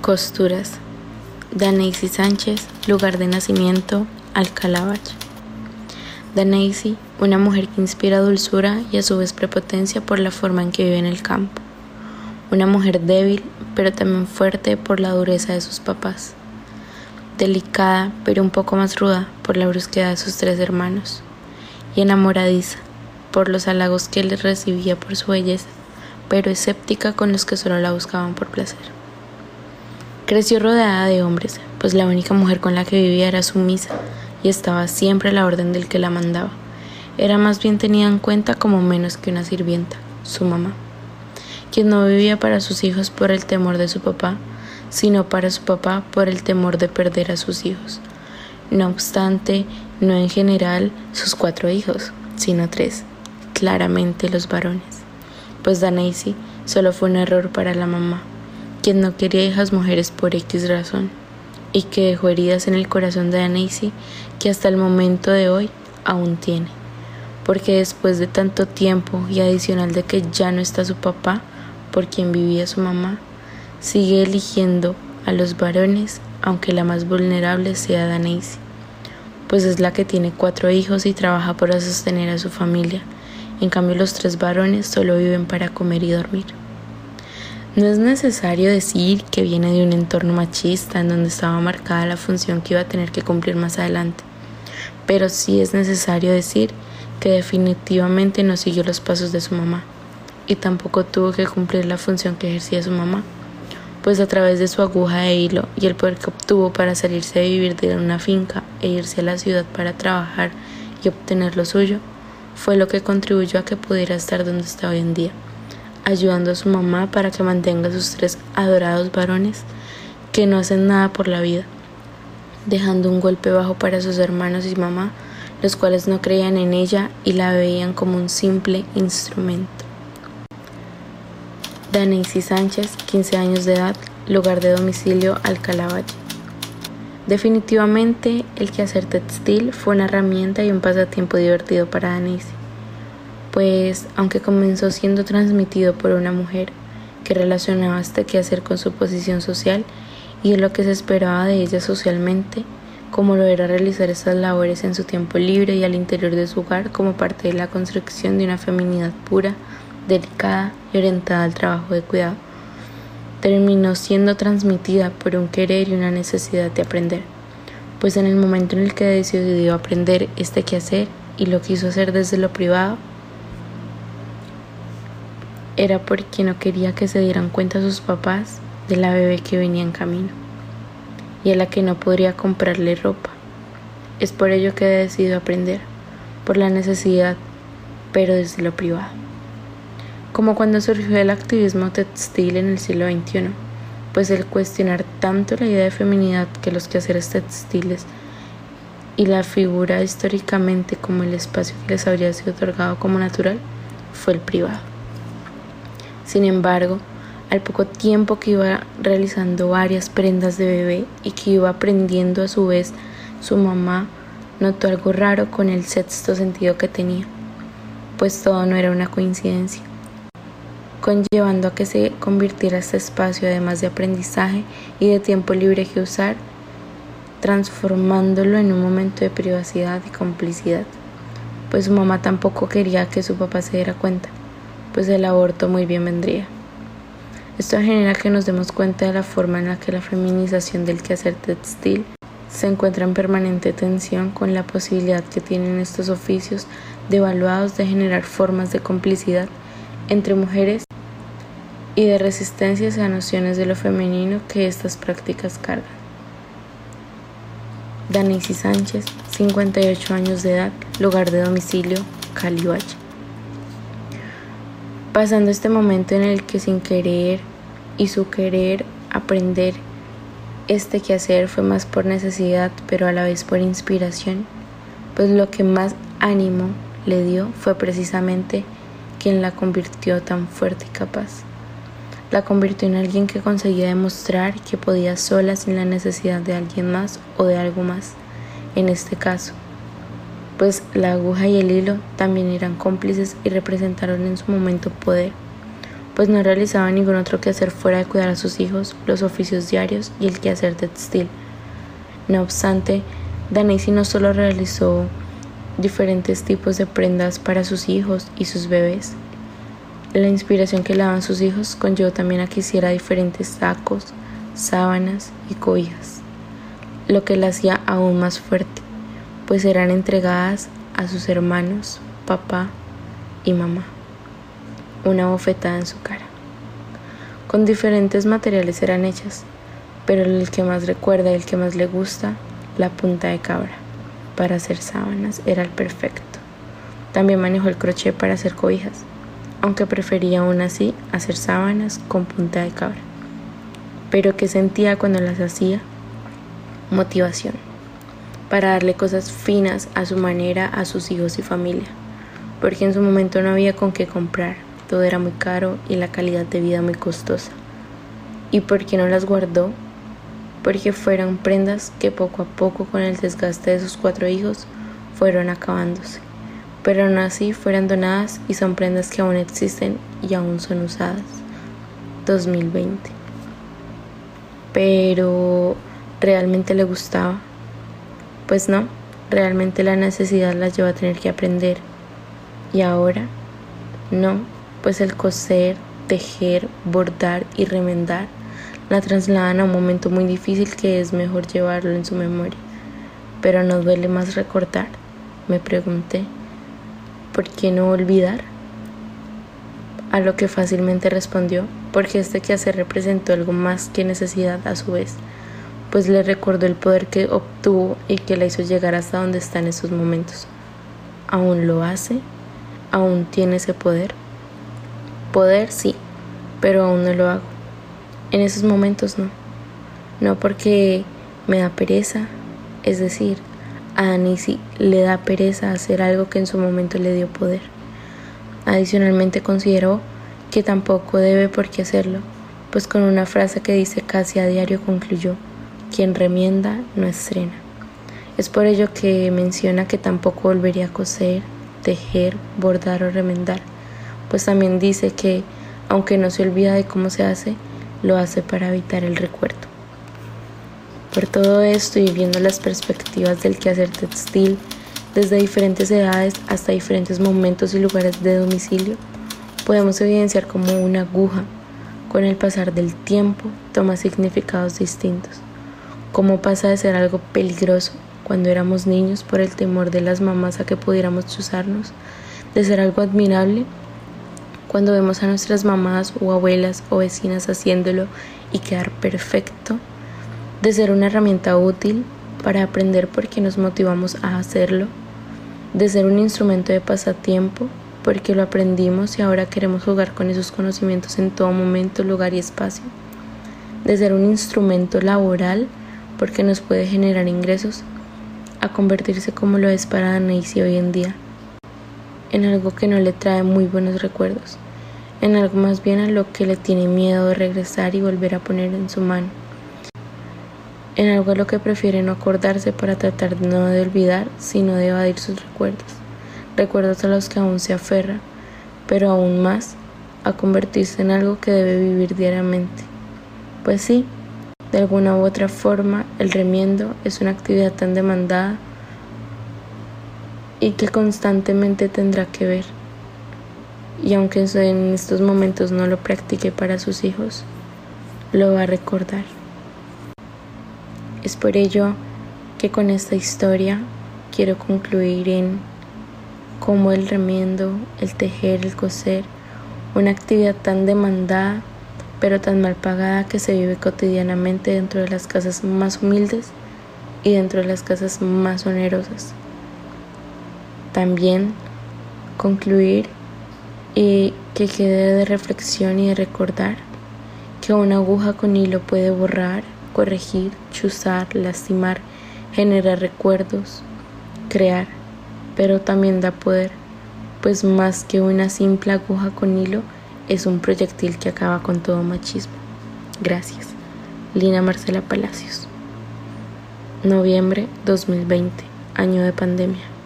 Costuras. Daneisy Sánchez, lugar de nacimiento, Alcalá Daneisy, una mujer que inspira dulzura y a su vez prepotencia por la forma en que vive en el campo. Una mujer débil, pero también fuerte por la dureza de sus papás. Delicada, pero un poco más ruda por la brusquedad de sus tres hermanos. Y enamoradiza por los halagos que él recibía por su belleza, pero escéptica con los que solo la buscaban por placer. Creció rodeada de hombres, pues la única mujer con la que vivía era sumisa y estaba siempre a la orden del que la mandaba. Era más bien tenida en cuenta como menos que una sirvienta, su mamá, quien no vivía para sus hijos por el temor de su papá, sino para su papá por el temor de perder a sus hijos. No obstante, no en general sus cuatro hijos, sino tres, claramente los varones, pues Daneisy solo fue un error para la mamá quien no quería hijas mujeres por X razón, y que dejó heridas en el corazón de Annecy que hasta el momento de hoy aún tiene, porque después de tanto tiempo y adicional de que ya no está su papá, por quien vivía su mamá, sigue eligiendo a los varones, aunque la más vulnerable sea Daneisy, pues es la que tiene cuatro hijos y trabaja para sostener a su familia. En cambio, los tres varones solo viven para comer y dormir. No es necesario decir que viene de un entorno machista en donde estaba marcada la función que iba a tener que cumplir más adelante, pero sí es necesario decir que definitivamente no siguió los pasos de su mamá y tampoco tuvo que cumplir la función que ejercía su mamá, pues a través de su aguja de hilo y el poder que obtuvo para salirse de vivir de una finca e irse a la ciudad para trabajar y obtener lo suyo, fue lo que contribuyó a que pudiera estar donde está hoy en día ayudando a su mamá para que mantenga a sus tres adorados varones que no hacen nada por la vida, dejando un golpe bajo para sus hermanos y mamá, los cuales no creían en ella y la veían como un simple instrumento. Daneisy Sánchez, 15 años de edad, lugar de domicilio Alcalá Definitivamente el quehacer textil fue una herramienta y un pasatiempo divertido para Daneisy pues aunque comenzó siendo transmitido por una mujer que relacionaba este quehacer con su posición social y lo que se esperaba de ella socialmente, como lo era realizar estas labores en su tiempo libre y al interior de su hogar como parte de la construcción de una feminidad pura, delicada y orientada al trabajo de cuidado, terminó siendo transmitida por un querer y una necesidad de aprender, pues en el momento en el que decidió aprender este quehacer y lo quiso hacer desde lo privado, era porque no quería que se dieran cuenta sus papás de la bebé que venía en camino y a la que no podría comprarle ropa. Es por ello que he decidido aprender, por la necesidad, pero desde lo privado. Como cuando surgió el activismo textil en el siglo XXI, pues el cuestionar tanto la idea de feminidad que los quehaceres textiles y la figura históricamente como el espacio que les habría sido otorgado como natural fue el privado. Sin embargo, al poco tiempo que iba realizando varias prendas de bebé y que iba aprendiendo a su vez, su mamá notó algo raro con el sexto sentido que tenía, pues todo no era una coincidencia, conllevando a que se convirtiera este espacio además de aprendizaje y de tiempo libre que usar, transformándolo en un momento de privacidad y complicidad, pues su mamá tampoco quería que su papá se diera cuenta pues el aborto muy bien vendría. Esto genera que nos demos cuenta de la forma en la que la feminización del quehacer textil se encuentra en permanente tensión con la posibilidad que tienen estos oficios devaluados de generar formas de complicidad entre mujeres y de resistencia a nociones de lo femenino que estas prácticas cargan. Danisi Sánchez, 58 años de edad, lugar de domicilio, Cali pasando este momento en el que sin querer y su querer aprender este quehacer fue más por necesidad pero a la vez por inspiración, pues lo que más ánimo le dio fue precisamente quien la convirtió tan fuerte y capaz. La convirtió en alguien que conseguía demostrar que podía sola sin la necesidad de alguien más o de algo más, en este caso pues la aguja y el hilo también eran cómplices y representaron en su momento poder, pues no realizaba ningún otro quehacer fuera de cuidar a sus hijos, los oficios diarios y el quehacer textil. No obstante, Danesi no solo realizó diferentes tipos de prendas para sus hijos y sus bebés. La inspiración que le daban sus hijos conllevó también a que hiciera diferentes sacos, sábanas y cobijas, lo que la hacía aún más fuerte, pues eran entregadas a sus hermanos, papá y mamá una bofetada en su cara. Con diferentes materiales eran hechas, pero el que más recuerda y el que más le gusta, la punta de cabra. Para hacer sábanas era el perfecto. También manejó el crochet para hacer cobijas, aunque prefería aún así hacer sábanas con punta de cabra. Pero ¿qué sentía cuando las hacía? Motivación, para darle cosas finas a su manera a sus hijos y familia, porque en su momento no había con qué comprar todo era muy caro y la calidad de vida muy costosa. ¿Y por qué no las guardó? Porque fueron prendas que poco a poco con el desgaste de sus cuatro hijos fueron acabándose, pero aún así fueron donadas y son prendas que aún existen y aún son usadas. 2020. Pero ¿realmente le gustaba? Pues no, realmente la necesidad la lleva a tener que aprender. ¿Y ahora? No, pues el coser, tejer, bordar y remendar la trasladan a un momento muy difícil que es mejor llevarlo en su memoria. Pero no duele más recordar, me pregunté. ¿Por qué no olvidar? A lo que fácilmente respondió, porque este quehacer representó algo más que necesidad a su vez, pues le recordó el poder que obtuvo y que la hizo llegar hasta donde está en estos momentos. ¿Aún lo hace? ¿Aún tiene ese poder? Poder sí, pero aún no lo hago. En esos momentos no. No porque me da pereza, es decir, a Anisi le da pereza hacer algo que en su momento le dio poder. Adicionalmente consideró que tampoco debe por qué hacerlo, pues con una frase que dice casi a diario concluyó, quien remienda no estrena. Es por ello que menciona que tampoco volvería a coser, tejer, bordar o remendar pues también dice que, aunque no se olvida de cómo se hace, lo hace para evitar el recuerdo. Por todo esto y viendo las perspectivas del quehacer textil, desde diferentes edades hasta diferentes momentos y lugares de domicilio, podemos evidenciar como una aguja, con el pasar del tiempo, toma significados distintos. Cómo pasa de ser algo peligroso cuando éramos niños por el temor de las mamás a que pudiéramos chuzarnos, de ser algo admirable cuando vemos a nuestras mamás o abuelas o vecinas haciéndolo y quedar perfecto, de ser una herramienta útil para aprender porque nos motivamos a hacerlo, de ser un instrumento de pasatiempo porque lo aprendimos y ahora queremos jugar con esos conocimientos en todo momento, lugar y espacio, de ser un instrumento laboral porque nos puede generar ingresos, a convertirse como lo es para Anaísi hoy en día en algo que no le trae muy buenos recuerdos, en algo más bien a lo que le tiene miedo de regresar y volver a poner en su mano, en algo a lo que prefiere no acordarse para tratar no de olvidar, sino de evadir sus recuerdos, recuerdos a los que aún se aferra, pero aún más a convertirse en algo que debe vivir diariamente. Pues sí, de alguna u otra forma, el remiendo es una actividad tan demandada y que constantemente tendrá que ver. Y aunque en estos momentos no lo practique para sus hijos, lo va a recordar. Es por ello que con esta historia quiero concluir en cómo el remiendo, el tejer, el coser, una actividad tan demandada pero tan mal pagada que se vive cotidianamente dentro de las casas más humildes y dentro de las casas más onerosas. También concluir y que quede de reflexión y de recordar que una aguja con hilo puede borrar, corregir, chuzar, lastimar, generar recuerdos, crear, pero también da poder, pues más que una simple aguja con hilo, es un proyectil que acaba con todo machismo. Gracias. Lina Marcela Palacios. Noviembre 2020, año de pandemia.